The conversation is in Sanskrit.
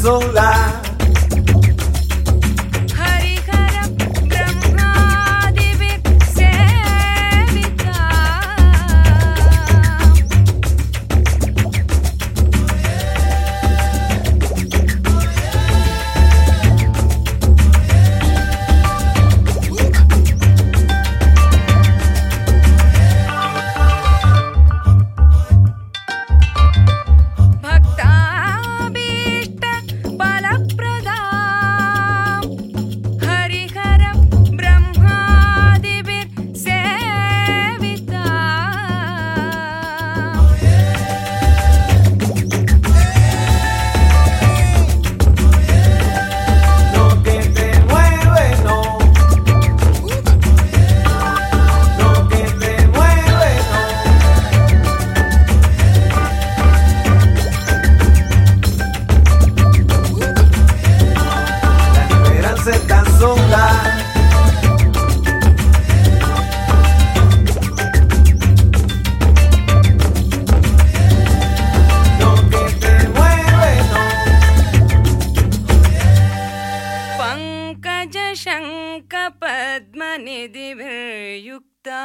isolar. पङ्कजशङ्कपद्मनिधिभिर्युक्ता